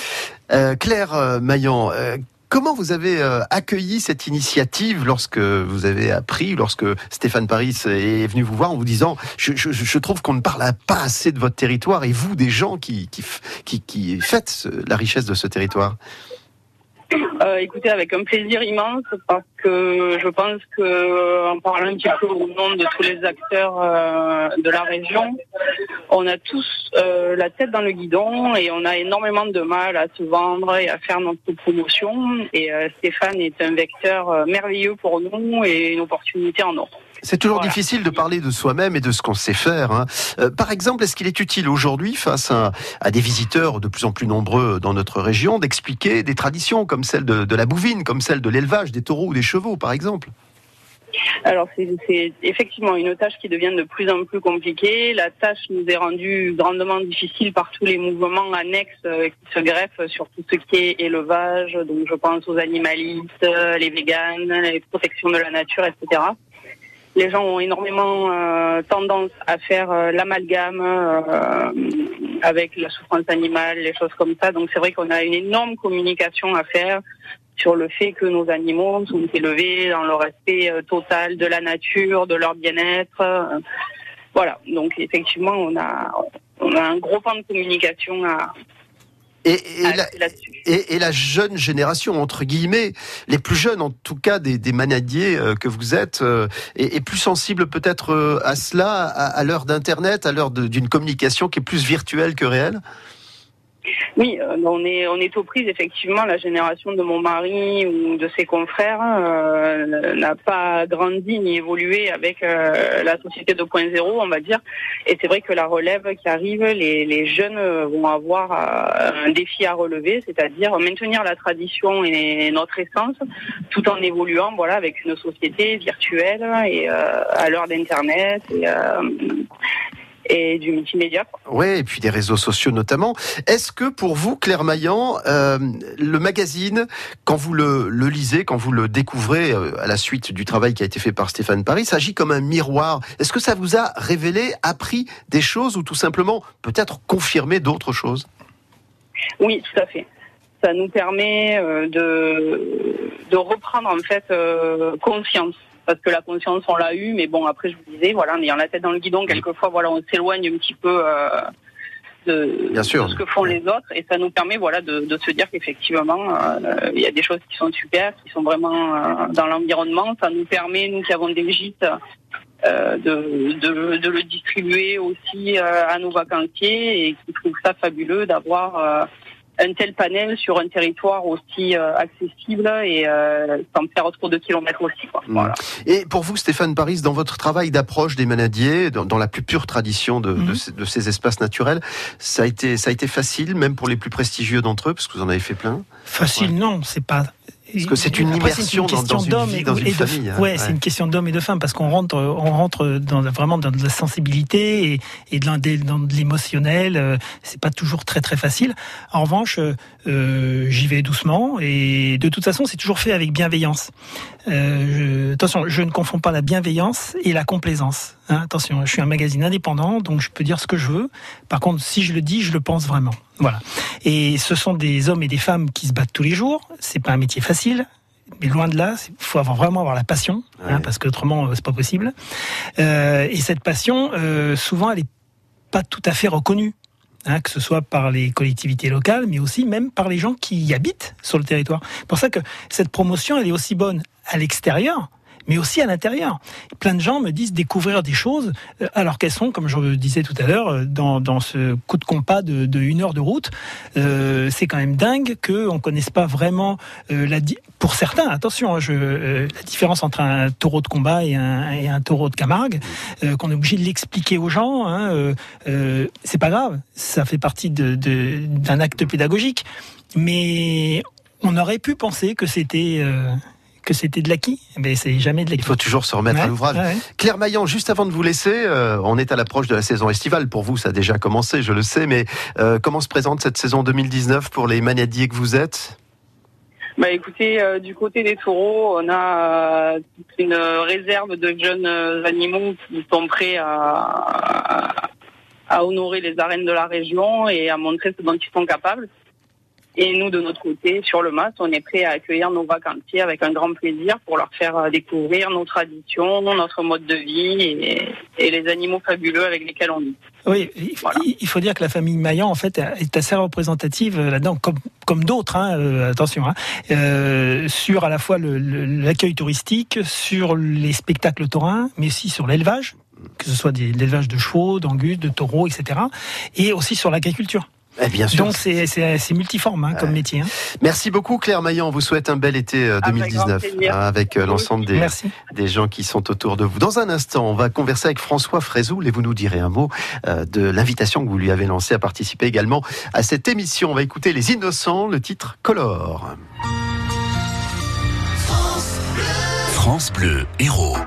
Euh, Claire Maillan, euh, comment vous avez euh, accueilli cette initiative lorsque vous avez appris, lorsque Stéphane Paris est venu vous voir en vous disant je, trouve qu'on ne parle pas assez de votre territoire et vous des gens qui qui qui, faites la richesse de ce territoire? Euh, écoutez, avec un plaisir immense, parce que je pense que euh, en parlant un petit peu au nom de tous les acteurs euh, de la région, on a tous euh, la tête dans le guidon et on a énormément de mal à se vendre et à faire notre promotion. Et euh, Stéphane est un vecteur euh, merveilleux pour nous et une opportunité en or. C'est toujours Voilà. difficile de parler de soi-même et de ce qu'on sait faire. hein. Euh, par exemple, est-ce qu'il est utile aujourd'hui, face à, à des visiteurs de plus en plus nombreux dans notre région, d'expliquer des traditions comme celle de, de la bouvine, comme celle de l'élevage des taureaux ou des chevaux, par exemple? Alors c'est c'est effectivement une tâche qui devient de plus en plus compliquée. La tâche nous est rendue grandement difficile par tous les mouvements annexes euh, qui se greffent sur tout ce qui est élevage. Donc je pense aux animalistes, euh, les véganes, les protections de la nature, etc. Les gens ont énormément euh, tendance à faire euh, l'amalgame euh, avec la souffrance animale, les choses comme ça. Donc c'est vrai qu'on a une énorme communication à faire sur le fait que nos animaux sont élevés dans le respect euh, total de la nature, de leur bien-être. euh, voilà, donc effectivement, on a, on a un gros pan de communication à, et, et la, axer là-dessus. et- et la jeune génération, entre guillemets, les plus jeunes en tout cas des, des manadiers euh, que vous êtes, euh, est, est plus sensible peut-être euh, à cela, à, à l'heure d'Internet, à l'heure d'une communication qui est plus virtuelle que réelle? Oui, euh, on est on est aux prises effectivement. La génération de mon mari ou de ses confrères euh, n'a pas grandi ni évolué avec euh, la société 2.0, on va dire. Et c'est vrai que la relève qui arrive, les, les jeunes vont avoir un défi à relever, c'est-à-dire maintenir la tradition et notre essence, tout en évoluant, voilà, avec une société virtuelle et à l'heure d'internet et, et du multimédia. Oui, et puis des réseaux sociaux notamment. Est-ce que pour vous, Claire Maillan, euh, le magazine, quand vous le, le lisez, quand vous le découvrez euh, à la suite du travail qui a été fait par Stéphane Paris, s'agit comme un miroir Est-ce que ça vous a révélé, appris des choses ou tout simplement peut-être confirmé d'autres choses? Oui, tout à fait. Ça nous permet euh, de, de reprendre en fait euh, conscience. Parce que la conscience, on l'a eue, mais bon, après, je vous disais, voilà, en ayant la tête dans le guidon, quelquefois, voilà, on s'éloigne un petit peu euh, de, Bien sûr. de ce que font les autres, et ça nous permet, voilà, de, de se dire qu'effectivement, euh, il y a des choses qui sont super, qui sont vraiment euh, dans l'environnement. Ça nous permet, nous qui avons des gîtes, euh, de, de, de le distribuer aussi euh, à nos vacanciers et qui trouvent ça fabuleux d'avoir un tel panel sur un territoire aussi euh, accessible et euh, sans faire trop de kilomètres aussi. Quoi. Mm. Voilà. Et pour vous, Stéphane Paris, dans votre travail d'approche des manadiers, dans, dans la plus pure tradition de, de ces, de ces espaces naturels, ça a, été, ça a été facile, même pour les plus prestigieux d'entre eux, parce que vous en avez fait plein? Facile, Ouais. non, c'est pas. Parce que c'est une Après, immersion dans- dans une vie, et- dans une et famille, hein. Ouais, Ouais. c'est une question d'homme et de femme parce qu'on rentre, on rentre dans vraiment dans de la sensibilité et, et de, l'in- dans de l'émotionnel. euh, C'est pas toujours très très facile. En revanche, euh, j'y vais doucement et de toute façon, c'est toujours fait avec bienveillance. Euh, je- attention, je ne confonds pas la bienveillance et la complaisance. Hein. attention, je suis un magazine indépendant, donc je peux dire ce que je veux. Par contre, si je le dis, je le pense vraiment. Voilà. Et ce sont des hommes et des femmes qui se battent tous les jours. C'est pas un métier facile. Mais loin de là, il faut avoir, vraiment avoir la passion, hein, parce qu'autrement, euh, c'est pas possible. Euh, et cette passion, euh, souvent, elle est pas tout à fait reconnue. hein, que ce soit par les collectivités locales, mais aussi même par les gens qui y habitent sur le territoire. C'est pour ça que cette promotion, elle est aussi bonne à l'extérieur, mais aussi à l'intérieur. Plein de gens me disent découvrir des choses, euh, alors qu'elles sont, comme je le disais tout à l'heure, euh, dans, dans ce coup de compas de, de une heure de route. Euh, c'est quand même dingue qu'on connaisse pas vraiment euh, la pour certains. Attention, hein, je, euh, la différence entre un taureau de combat et un, et un taureau de Camargue, euh, qu'on est obligé de l'expliquer aux gens. Hein, c'est pas grave, ça fait partie de- de- d'un acte pédagogique, mais on aurait pu penser que c'était que c'était de l'acquis, mais c'est jamais de l'acquis. Il faut toujours se remettre à l'ouvrage. ouais, ouais. Claire Maillan, juste avant de vous laisser, euh, on est à l'approche de la saison estivale. Pour vous, ça a déjà commencé, je le sais, mais euh, comment se présente cette saison 2019 pour les manadiers que vous êtes? Bah écoutez, euh, du côté des taureaux, on a euh, toute une réserve de jeunes euh, animaux qui sont prêts à, à honorer les arènes de la région et à montrer ce dont ils sont capables. Et nous, de notre côté, sur le MAS, on est prêt à accueillir nos vacanciers avec un grand plaisir pour leur faire euh, découvrir nos traditions, notre mode de vie et, et les animaux fabuleux avec lesquels on vit. Oui, il faut, il faut dire que la famille Maillan, en fait, est assez représentative euh, là-dedans, comme, comme d'autres, hein, euh, attention, hein, euh, sur à la fois l'accueil touristique, sur les spectacles taurins, mais aussi sur l'élevage, que ce soit des- l'élevage de chevaux, d'angus, de taureaux, etc., et aussi sur l'agriculture. Eh bien sûr. Donc c'est multiforme hein, comme métier. hein. Merci beaucoup Claire Maillan. On vous souhaite un bel été euh, Avec 2019 grand plaisir. hein, avec euh, l'ensemble des, Merci. des gens qui sont autour de vous. Dans un instant, on va converser avec François Frézoul et vous nous direz un mot euh, de l'invitation que vous lui avez lancée à participer également à cette émission. On va écouter Les Innocents, le titre Color. France Bleu Héros.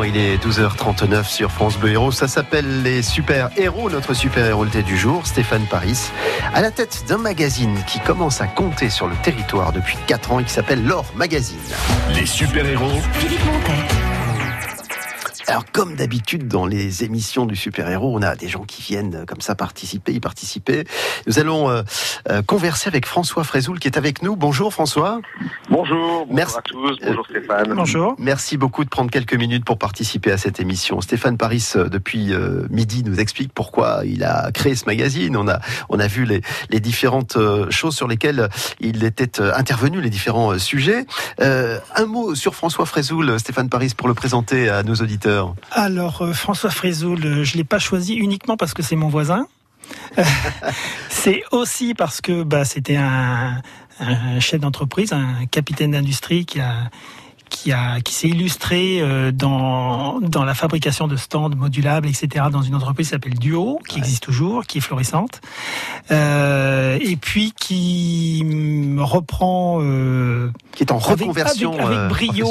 Il est 12h39 sur France Bleu Héros. Ça s'appelle Les Super Héros, notre super héros du jour, Stéphane Paris, à la tête d'un magazine qui commence à compter sur le territoire depuis 4 ans et qui s'appelle l'Or Magazine. Les super-héros Philippe Montet. Alors, comme d'habitude dans les émissions du super-héros, on a des gens qui viennent euh, comme ça participer, y participer. Nous allons euh, euh, converser avec François Frézoul qui est avec nous. Bonjour François. Bonjour, bonjour Merci. à tous, bonjour Stéphane. Bonjour. Merci beaucoup de prendre quelques minutes pour participer à cette émission. Stéphane Paris, euh, depuis euh, midi, nous explique pourquoi il a créé ce magazine. On a, on a vu les, les différentes euh, choses sur lesquelles il était intervenu, les différents euh, sujets. Euh, un mot sur François Frézoul, Stéphane Paris, pour le présenter à nos auditeurs. Alors François Frézoul, je l'ai pas choisi uniquement parce que c'est mon voisin. C'est aussi parce que bah, c'était un, un chef d'entreprise, un capitaine d'industrie qui a qui, a, qui s'est illustré euh, dans, dans la fabrication de stands modulables, etc., dans une entreprise qui s'appelle Duo, qui existe toujours, qui est florissante, euh, et puis qui reprend euh, Qui est en avec- reconversion avec, avec euh, brio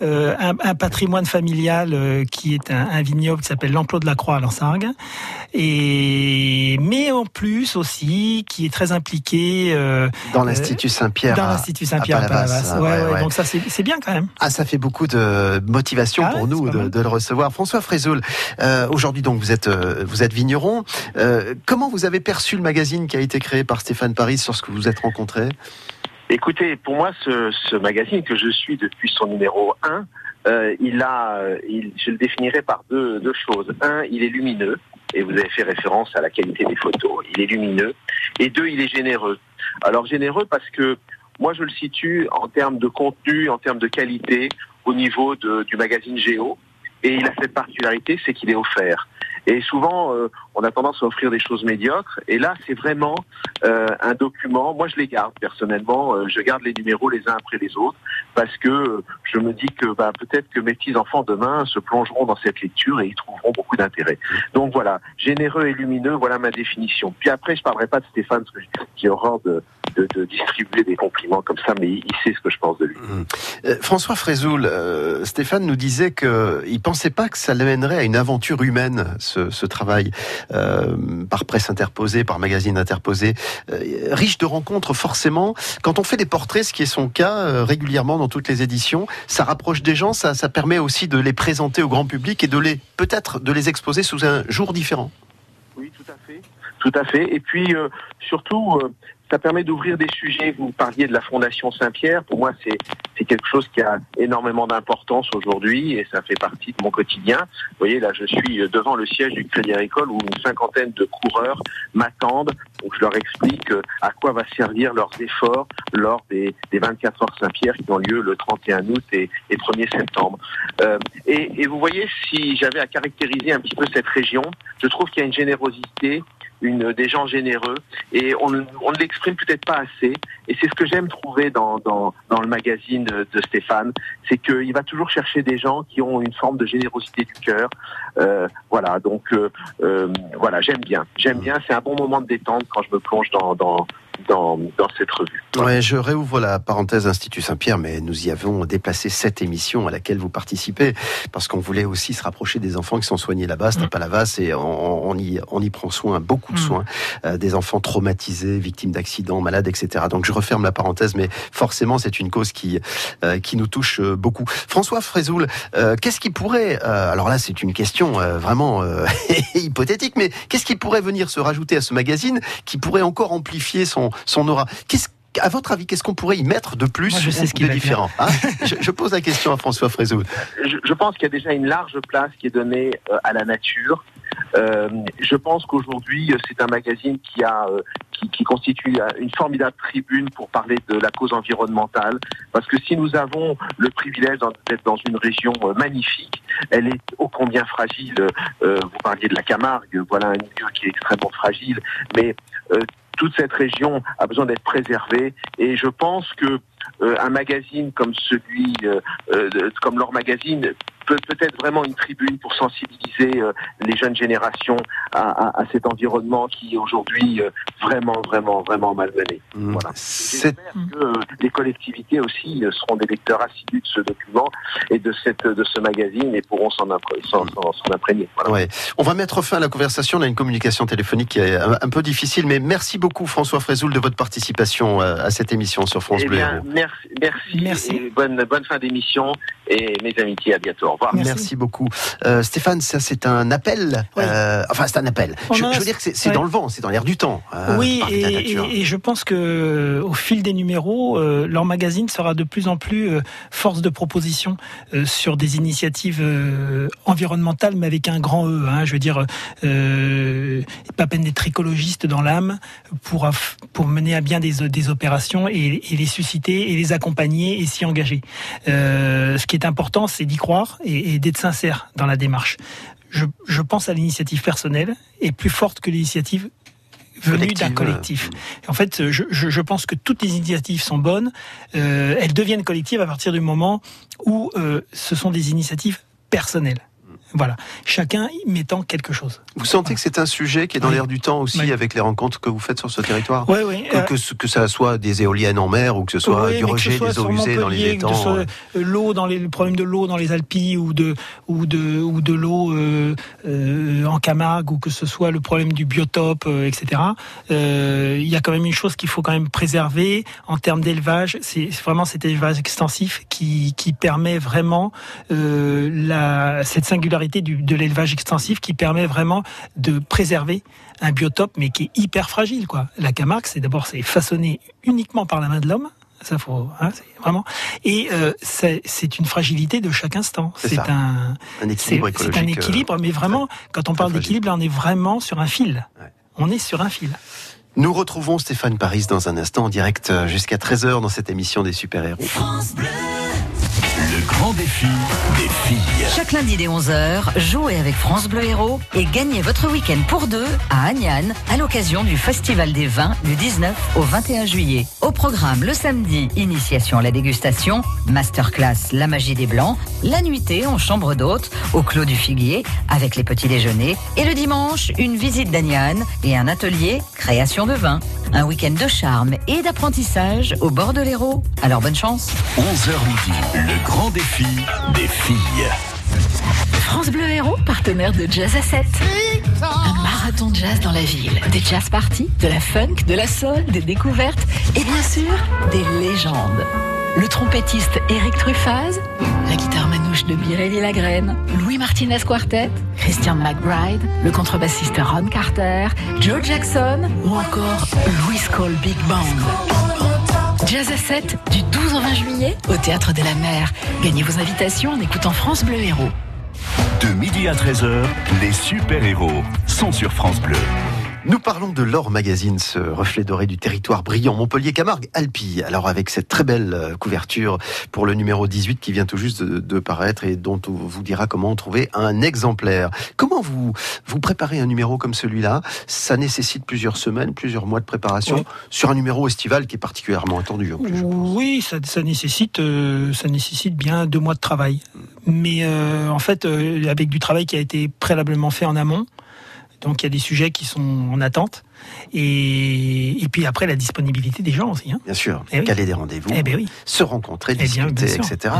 un, un patrimoine familial qui est un, un vignoble qui s'appelle l'Enclos de la Croix à Lansargues, et mais en plus aussi qui est très impliqué dans l'Institut Saint-Pierre. dans à- l'Institut Saint-Pierre à Palavas. Palavas. Ouais, ouais, ouais, ouais. Donc ça c'est bien quand même. Ah, ça fait beaucoup de motivation Ah pour nous de, le recevoir. François Frézoul, euh, aujourd'hui donc vous êtes euh, vous êtes vigneron. Euh, comment vous avez perçu le magazine qui a été créé par Stéphane Paris sur ce que vous êtes rencontrés Écoutez, pour moi, ce, ce magazine que je suis depuis son numéro 1, euh, il a, il, je le définirais par deux, deux choses. Un, il est lumineux. et vous avez fait référence à la qualité des photos. Il est lumineux. Et deux, il est généreux. Alors généreux parce que moi je le situe en termes de contenu, en termes de qualité, au niveau de- du magazine Géo. Et il a cette particularité, c'est qu'il est offert. Et souvent, euh, on a tendance à offrir des choses médiocres. Et là, c'est vraiment euh, un document. Moi, je les garde personnellement. Euh, je garde les numéros les uns après les autres parce que euh, je me dis que bah, peut-être que mes petits enfants demain se plongeront dans cette lecture et y trouveront beaucoup d'intérêt. Donc voilà, généreux et lumineux, voilà ma définition. Puis après, je parlerai pas de Stéphane parce que j'ai horreur de, de, de distribuer des compliments comme ça, mais il sait ce que je pense de lui. Euh, François Frézoul, euh, Stéphane nous disait qu'il pensait pas que ça l'amènerait à une aventure humaine, ce, ce travail, euh, par presse interposée, par magazine interposé, euh, riche de rencontres forcément. Quand on fait des portraits, ce qui est son cas euh, régulièrement dans toutes les éditions, ça rapproche des gens, ça, ça permet aussi de les présenter au grand public et de les peut-être de les exposer sous un jour différent. Oui, tout à fait. Tout à fait. Et puis euh, surtout, euh, ça permet d'ouvrir des sujets. Vous parliez de la Fondation Saint-Pierre. Pour moi, c'est c'est quelque chose qui a énormément d'importance aujourd'hui et ça fait partie de mon quotidien. Vous voyez, là, je suis devant le siège du Crédit Agricole où une cinquantaine de coureurs m'attendent. Donc, je leur explique euh, à quoi va servir leurs efforts lors des, des 24 heures Saint-Pierre qui ont lieu le 31 août et, et 1er septembre. Euh, et, et vous voyez, si j'avais à caractériser un petit peu cette région, je trouve qu'il y a une générosité, une, des gens généreux, et on, ne- on ne l'exprime peut-être pas assez. Et c'est ce que j'aime trouver dans, dans, dans le magazine de, Stéphane, c'est qu'il va toujours chercher des gens qui ont une forme de générosité du cœur. Euh, voilà, donc euh, euh, voilà, j'aime bien, j'aime bien. C'est un bon moment de détente quand je me plonge dans dans, dans cette revue. Ouais, je réouvre la parenthèse Institut Saint-Pierre, mais nous y avons déplacé cette émission à laquelle vous participez, parce qu'on voulait aussi se rapprocher des enfants qui sont soignés là-bas, c'est pas Palavas, et on, on y, on y prend soin, beaucoup de Mm. soins, euh, des enfants traumatisés, victimes d'accidents, malades, etc. Donc je referme la parenthèse, mais forcément c'est une cause qui, euh, qui nous touche euh, beaucoup. François Frézoul, euh, qu'est-ce qui pourrait, euh, alors là c'est une question euh, vraiment euh, hypothétique, mais qu'est-ce qui pourrait venir se rajouter à ce magazine qui pourrait encore amplifier son, son aura Qu'est-ce à votre avis, qu'est-ce qu'on pourrait y mettre de plus Moi, je sais ce qui de va différent hein? Je, je pose la question à François Frézoul. je, je pense qu'il y a déjà une large place qui est donnée euh, à la nature. Euh, je pense qu'aujourd'hui, euh, c'est un magazine qui a euh, qui, qui constitue une formidable tribune pour parler de la cause environnementale. Parce que si nous avons le privilège d'être dans une région euh, magnifique, elle est ô combien fragile. Euh, vous parliez de la Camargue, voilà un milieu qui est extrêmement fragile, mais euh, toute cette région a besoin d'être préservée. Et je pense que euh, un magazine comme celui, euh, euh, comme leur magazine, peut-être vraiment une tribune pour sensibiliser euh, les jeunes générations à, à- à cet environnement qui est aujourd'hui euh, vraiment, vraiment, vraiment malmené. Voilà. C'est J'espère que euh, les collectivités aussi euh, seront des lecteurs assidus de ce document et de cette de ce magazine et pourront s'en impré- s'en- imprégner. Voilà. Ouais. On va mettre fin à la conversation. On a une communication téléphonique qui est un, un peu difficile, mais merci beaucoup François Frézoul de votre participation euh, à cette émission sur France Eh Bleu. bien, merci, merci, Merci. et bonne, bonne fin d'émission et mes amitiés, à bientôt. Au revoir. Merci, beaucoup. Euh, Stéphane, ça c'est un appel. Oui. euh, enfin, c'est un appel. Je, a- je veux dire que c'est ouais. dans le vent, c'est dans l'air du temps. hein, oui, et, nature. et- et je pense que au fil des numéros, euh, leur magazine sera de plus en plus euh, force de proposition euh, sur des initiatives euh, environnementales, mais avec un grand E. hein. je veux dire, euh, pas peine d'être écologiste dans l'âme pour pour mener à bien des, des opérations et, et les susciter et les accompagner et s'y engager. Euh, ce qui est important, c'est d'y croire et, et d'être sincère dans la démarche. Je, je pense à l'initiative personnelle est plus forte que l'initiative venue d'un collectif. En fait, je pense que toutes les initiatives sont bonnes. Euh, elles deviennent collectives à partir du moment où euh, ce sont des initiatives personnelles. Voilà, chacun y mettant quelque chose. Vous sentez que c'est un sujet qui est dans Oui. l'air du temps aussi Oui. avec les rencontres que vous faites sur ce territoire Oui, oui. que, que, ce- que ça soit des éoliennes en mer ou que ce soit Oui, du rejet soit des eaux usées dans les étangs. euh, euh, l'eau dans les le problème de l'eau dans les Alpilles ou de ou de ou de l'eau euh, euh, en Camargue ou que ce soit le problème du biotope euh, etc euh, il y a quand même une chose qu'il faut quand même préserver en termes d'élevage c'est vraiment cet élevage extensif qui qui permet vraiment euh, la cette singularité du, de l'élevage extensif qui permet vraiment de préserver un biotope mais qui est hyper fragile quoi la Camargue c'est d'abord c'est façonné uniquement par la main de l'homme Ça faut, hein, c'est vraiment. Et euh, c'est c'est une fragilité de chaque instant. C'est un, équilibre c'est un euh, équilibre, mais vraiment, quand on parle d'équilibre, là, on est vraiment sur un fil. Ouais. On est sur un fil. Nous retrouvons Stéphane Paris dans un instant en direct euh, jusqu'à 13h dans cette émission des super-héros. Le grand défi des filles. Chaque lundi dès 11h, jouez avec France Bleu Héros et gagnez votre week-end pour deux à Agnan à l'occasion du Festival des vins du 19 au 21 juillet. Au programme le samedi, initiation à la dégustation, masterclass La magie des blancs, la nuitée en chambre d'hôte au Clos du Figuier avec les petits déjeuners et le dimanche, une visite d'Agnan et un atelier création de vin. Un week-end de charme et d'apprentissage au bord de l'Hérault. Alors bonne chance 11h midi, le grand défi des filles. France Bleu Héros, partenaire de Jazz à 7. Un marathon de jazz dans la ville. Des jazz parties, de la funk, de la soul, des découvertes et bien sûr, des légendes. Le trompettiste Eric Truffaz, la guitare manouche de Birelli Lagraine, Louis Martinez Quartet, Christian McBride, le contrebassiste Ron Carter, Joe Jackson ou encore Louis Cole Big Band. Jazz à 7 du 12 au 20 juillet au Théâtre de la Mer. Gagnez vos invitations en écoutant France Bleu Héros. De midi à 13h, les super-héros sont sur France Bleu. Nous parlons de l'Or Magazine, ce reflet doré du territoire brillant Montpellier-Camargue, Alpi. Alors avec cette très belle euh, couverture pour le numéro 18 qui vient tout juste de, de paraître et dont on vous dira comment trouver un exemplaire. Comment vous vous préparez un numéro comme celui-là? Ça nécessite plusieurs semaines, plusieurs mois de préparation Oui. sur un numéro estival qui est particulièrement attendu. En plus, je pense. Oui, ça, ça nécessite, euh, ça nécessite bien deux mois de travail. Mais euh, en fait, euh, avec du travail qui a été préalablement fait en amont, donc il y a des sujets qui sont en attente. Et, et puis après, la disponibilité des gens aussi. Hein. Bien sûr, Eh oui. caler des rendez-vous, Eh ben oui. se rencontrer, Eh bien, discuter, bien sûr, etc.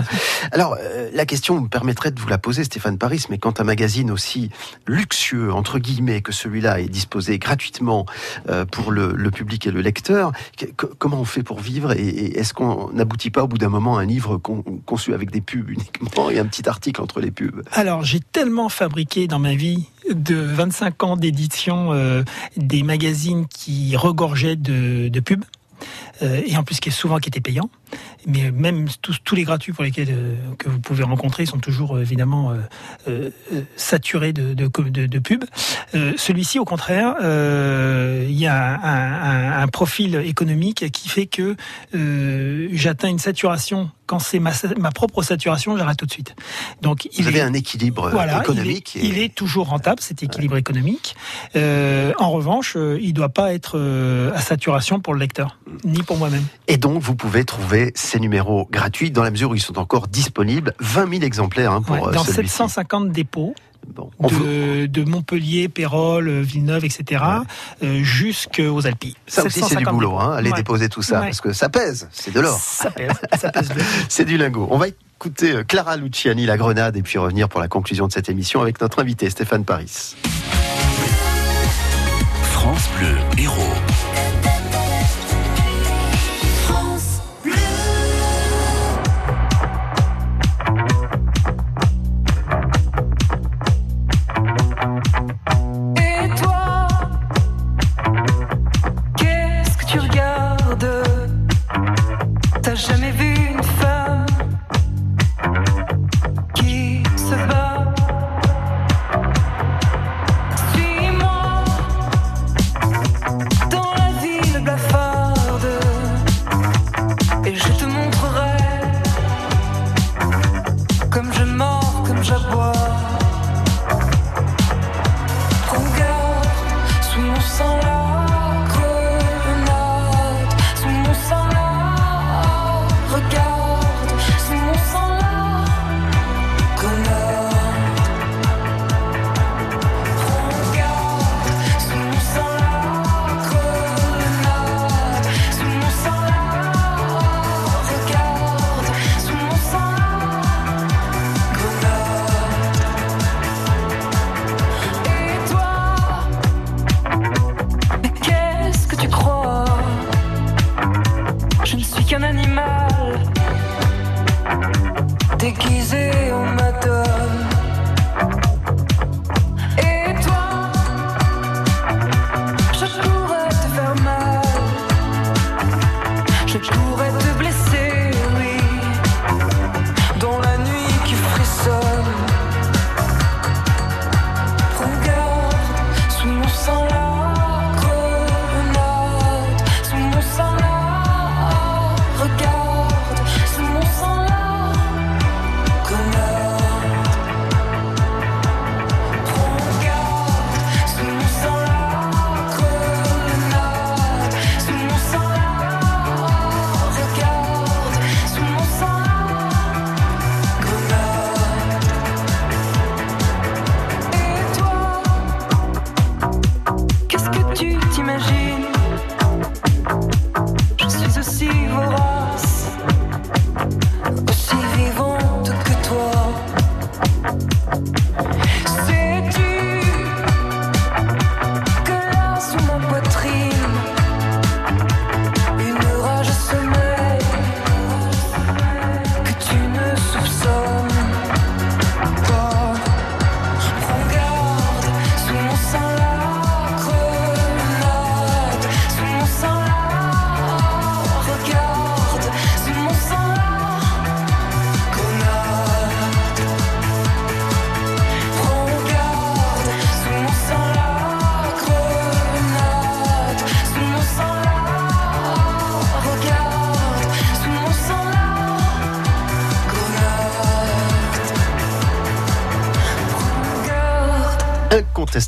Alors, euh, la question me permettrait de vous la poser, Stéphane Paris, mais quand un magazine aussi luxueux, entre guillemets, que celui-là est disposé gratuitement euh, pour le, le public et le lecteur, que- comment on fait pour vivre et, et est-ce qu'on n'aboutit pas au bout d'un moment à un livre con- conçu avec des pubs uniquement et un petit article entre les pubs? Alors, j'ai tellement fabriqué dans ma vie de 25 ans d'édition euh, des magazines qui regorgeaient de, de pubs. euh, et en plus qui est souvent qui était payant. Mais même tous, tous les gratuits pour lesquels euh, que vous pouvez rencontrer sont toujours euh, évidemment euh, saturés de, de, de, de pubs. Celui-ci, au contraire, il y a un, un, un profil économique qui fait que j'atteins une saturation. Quand c'est ma, ma propre saturation, j'arrête tout de suite. Donc, il Vous avez est- un équilibre voilà, économique. Il est, et- il est toujours rentable, cet équilibre économique. Euh, en revanche, il ne doit pas être à saturation pour le lecteur, ni pour moi-même. Et donc, vous pouvez trouver ces numéros gratuits dans la mesure où ils sont encore disponibles. 20 000 exemplaires hein, pour Ouais, euh, dans celui-ci. 750 dépôts Bon, de, de Montpellier, Pérol, euh, Villeneuve, etc., euh, jusqu'aux Alpes. Ça aussi, c'est du 750 boulot, hein, aller Ouais. déposer tout ça, Ouais. parce que ça pèse, c'est de l'or. Ça pèse, ça pèse C'est du lingot. On va écouter euh, Clara Luciani, La Grenade, et puis revenir pour la conclusion de cette émission avec notre invité Stéphane Paris. France Bleu Héros.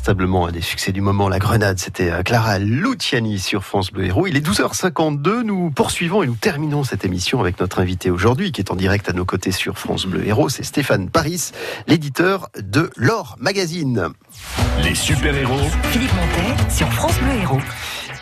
Incontestablement un des succès du moment, la grenade. C'était euh, Clara Luciani sur France Bleu Héros. Il est 12h52. Nous poursuivons et nous terminons cette émission avec notre invité aujourd'hui, qui est en direct à nos côtés sur France Bleu Héros. C'est Stéphane Paris, l'éditeur de l'Or Magazine. Les super-héros, Philippe Montet sur France Bleu Héros.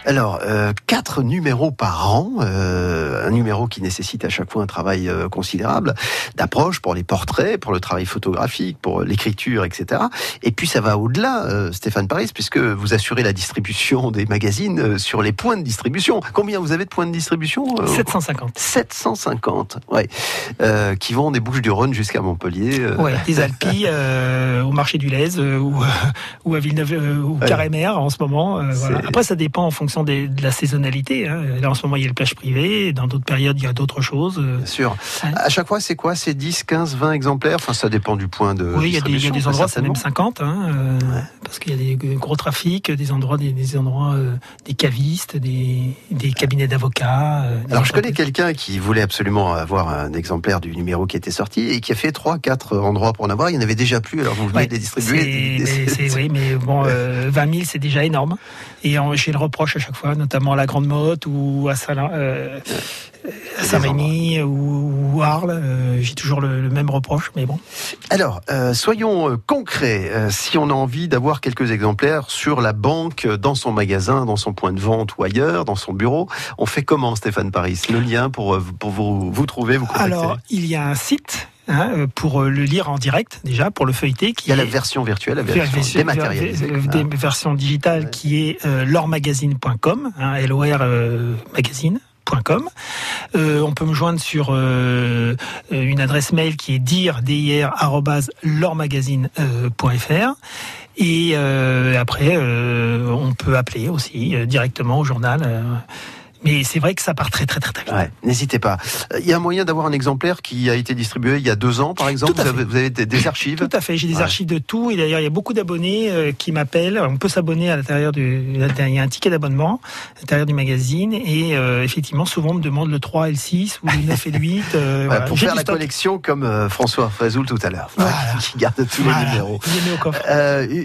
Alors, euh, quatre numéros par an, euh, un numéro qui nécessite à chaque fois un travail euh, considérable d'approche pour les portraits, pour le travail photographique, pour l'écriture, etc. Et puis ça va au-delà, Stéphane Paris, puisque vous assurez la distribution des magazines sur les points de distribution. Combien vous avez de points de distribution euh, 750. 750, ouais, qui vont des Bouches-du-Rhône jusqu'à Montpellier. Ouais, des Alpilles au marché du Lez euh, ou, ou à Villeneuve ou Ouais. Carré-Mer en ce moment. voilà. Après, ça dépend en fonction des- de la saisonnalité. hein. Là, en ce moment, il y a le plage privé. Dans d'autres périodes, il y a d'autres choses. euh. Bien sûr. Ouais. À chaque fois, c'est quoi? C'est 10, 15, 20 exemplaires? Enfin, ça dépend du point de Oui, il y, a des, y a des endroits, c'est même 50, hein, euh, parce qu'il y a des gros trafics, des endroits, des, des endroits, euh, des cavistes, des, des cabinets d'avocats. euh, des Alors, je connais quelqu'un qui voulait absolument avoir un exemplaire du numéro qui était sorti et qui a fait trois, quatre endroits pour en avoir. Il n'y en avait déjà plus, alors vous venez Ouais, de les distribuer. c'est- oui, mais bon, euh, 20 000, c'est déjà énorme. Et j'ai le reproche à chaque fois, notamment à la Grande Motte ou à Saint- euh, à Saint-Rémy ou, ou Arles. euh, j'ai toujours le, le même reproche, mais bon. Alors, euh, soyons euh, concrets. Euh, si on a envie d'avoir quelques exemplaires sur la banque, euh, dans son magasin, dans son point de vente ou ailleurs, dans son bureau, on fait comment, Stéphane Paris? Le lien pour, euh, pour vous, vous trouver, vous contacter? Alors, il y a un site hein, euh, pour euh, le lire en direct, déjà, pour le feuilleter. Qui Il y a la version virtuelle, la Ver- version version- dématérialisée. ver- Ah. des versions digitales Ouais. qui est euh, lormagazine.com, hein, LOR euh, magazine.com. Euh, on peut me joindre sur euh, euh, une adresse mail qui est dire. Et après, on peut appeler aussi directement au journal. Mais c'est vrai que ça part très très très très vite. Ouais, n'hésitez pas. Euh, Il y a un moyen d'avoir un exemplaire qui a été distribué il y a deux ans, par exemple? Tout à Vous fait. avez, vous avez des, des archives? Tout à fait, j'ai des Ouais. archives de tout et d'ailleurs il y a beaucoup d'abonnés euh, qui m'appellent. On peut s'abonner à l'intérieur du, il y a un ticket d'abonnement à l'intérieur du magazine et euh, effectivement souvent on me demande le 3 et le 6 ou le 9 et le 8. euh, Ouais, voilà. pour faire la stock. collection comme euh, François Frézoul tout à l'heure, Voilà. qui garde tous Voilà, les numéros. il les met au coffre.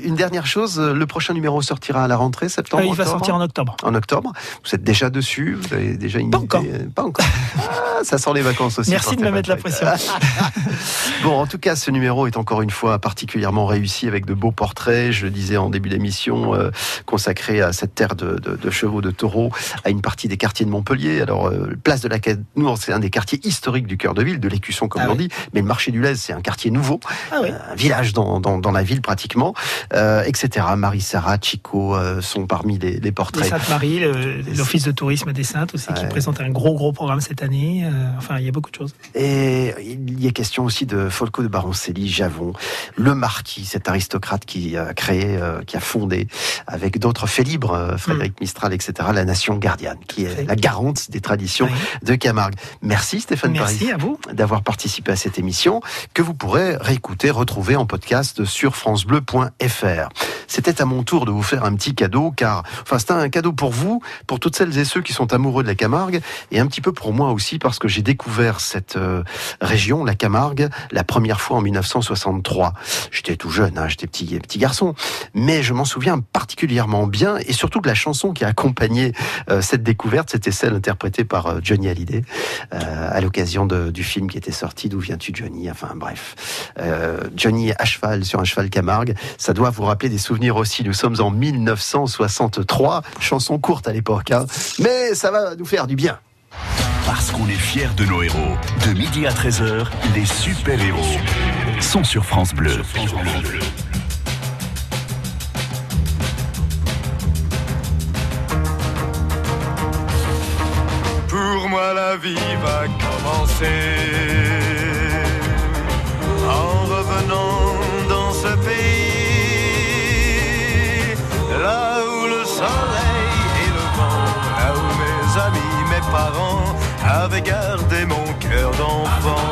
Une dernière chose, le prochain numéro sortira à la rentrée, septembre il va sortir en octobre. En octobre. Vous êtes déjà dessus Vous avez déjà une Pas idée encore. Pas encore. Ah, ça sent les vacances aussi. Merci de me mettre la pression. Bon, en tout cas, ce numéro est encore une fois particulièrement réussi avec de beaux portraits. Je le disais en début d'émission, euh, consacré à cette terre de, de- de chevaux, de taureaux, à une partie des quartiers de Montpellier. Alors, euh, place de la nous, c'est un des quartiers historiques du cœur de ville, de l'Écusson, comme Ah on oui. dit. Mais le marché du Lez, c'est un quartier nouveau, Ah oui. un village dans, dans, dans la ville pratiquement, euh, etc. Marie-Sarah, Chico euh, sont parmi les, les portraits. Saintes-Marie, le- l'Office de tourisme des Saintes aussi, qui Ouais. présente un gros gros programme cette année. Euh, enfin, il y a beaucoup de choses. Et il y a question aussi de Folco de Baroncelli, Javon, le marquis, cet aristocrate qui a créé, euh, qui a fondé, avec d'autres faits libres, euh, Frédéric Mistral, etc., la nation gardienne, qui est la garante des traditions Oui. de Camargue. Merci Stéphane Merci Paris à vous. d'avoir participé à cette émission, que vous pourrez réécouter, retrouver en podcast sur francebleu.fr. C'était à mon tour de vous faire un petit cadeau, car, enfin, c'est un cadeau pour vous, pour toutes celles et ceux qui sont amoureux de la Camargue, et un petit peu pour moi aussi, parce que j'ai découvert cette euh, région, la Camargue, la première fois en 1963. J'étais tout jeune, hein, j'étais petit, garçon, mais je m'en souviens particulièrement bien, et surtout que la chanson qui a accompagné euh, cette découverte, c'était celle interprétée par euh, Johnny Hallyday, à l'occasion de- du film qui était sorti, D'où viens-tu Johnny? Enfin bref, Johnny à cheval sur un cheval Camargue, ça doit vous rappeler des souvenirs aussi. Nous sommes en 1963, chanson courte à l'époque, hein, mais ça va nous faire du bien. Parce qu'on est fiers de nos héros. De midi à 13h, les super-héros sont sur France Bleu. Pour moi la vie va commencer avaient gardé mon cœur d'enfant.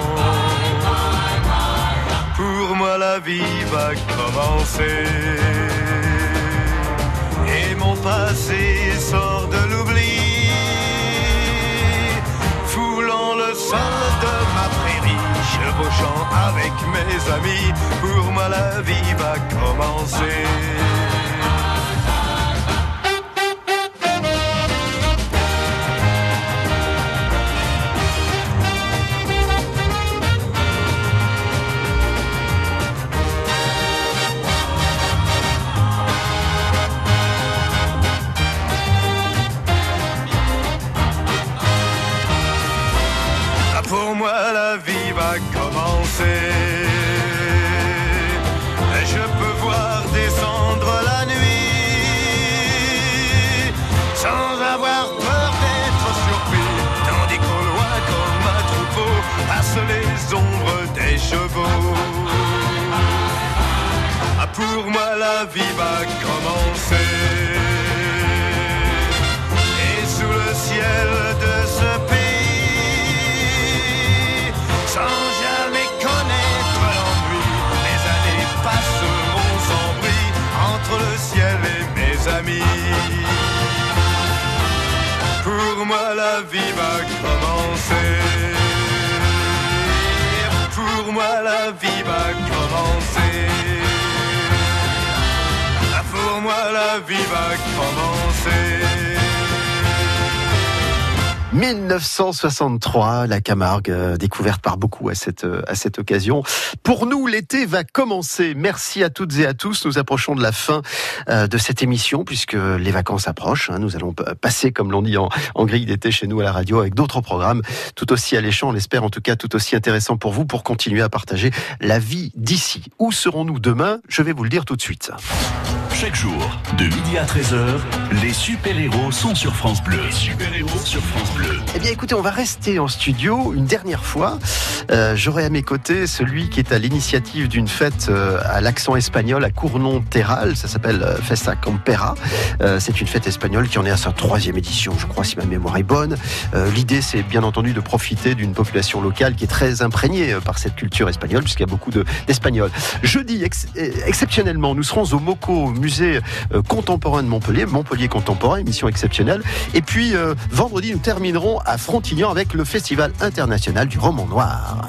Pour moi la vie va commencer et mon passé sort de l'oubli, foulant le sol de ma prairie. Je beau chant avec mes amis. Pour moi la vie va commencer. La vie va commencer. Ah, Pour moi la vie va commencer. 1963, la Camargue, euh, découverte par beaucoup à cette, euh, à cette occasion. Pour nous, l'été va commencer. Merci à toutes et à tous. Nous approchons de la fin euh, de cette émission puisque les vacances approchent. hein. Nous allons passer, comme l'on dit en, en grille d'été chez nous à la radio, avec d'autres programmes tout aussi alléchants, on l'espère en tout cas tout aussi intéressants pour vous pour continuer à partager la vie d'ici. Où serons-nous demain? Je vais vous le dire tout de suite. Chaque jour, de midi à 13h, les super-héros sont sur France Bleu. Les super-héros sur France Bleu. Eh bien, écoutez, on va rester en studio une dernière fois. Euh, J'aurai à mes côtés celui qui est à l'initiative d'une fête euh, à l'accent espagnol à Cournon-Terral. Ça s'appelle euh, Festa Campera. C'est une fête espagnole qui en est à sa troisième édition, je crois, si ma mémoire est bonne. L'idée, c'est bien entendu de profiter d'une population locale qui est très imprégnée par cette culture espagnole, puisqu'il y a beaucoup de- d'Espagnols. Jeudi, ex- exceptionnellement, nous serons au MOCO, musée contemporain de Montpellier, Montpellier contemporain, émission exceptionnelle. Et puis, vendredi, nous terminerons à Frontignan avec le Festival international du roman noir.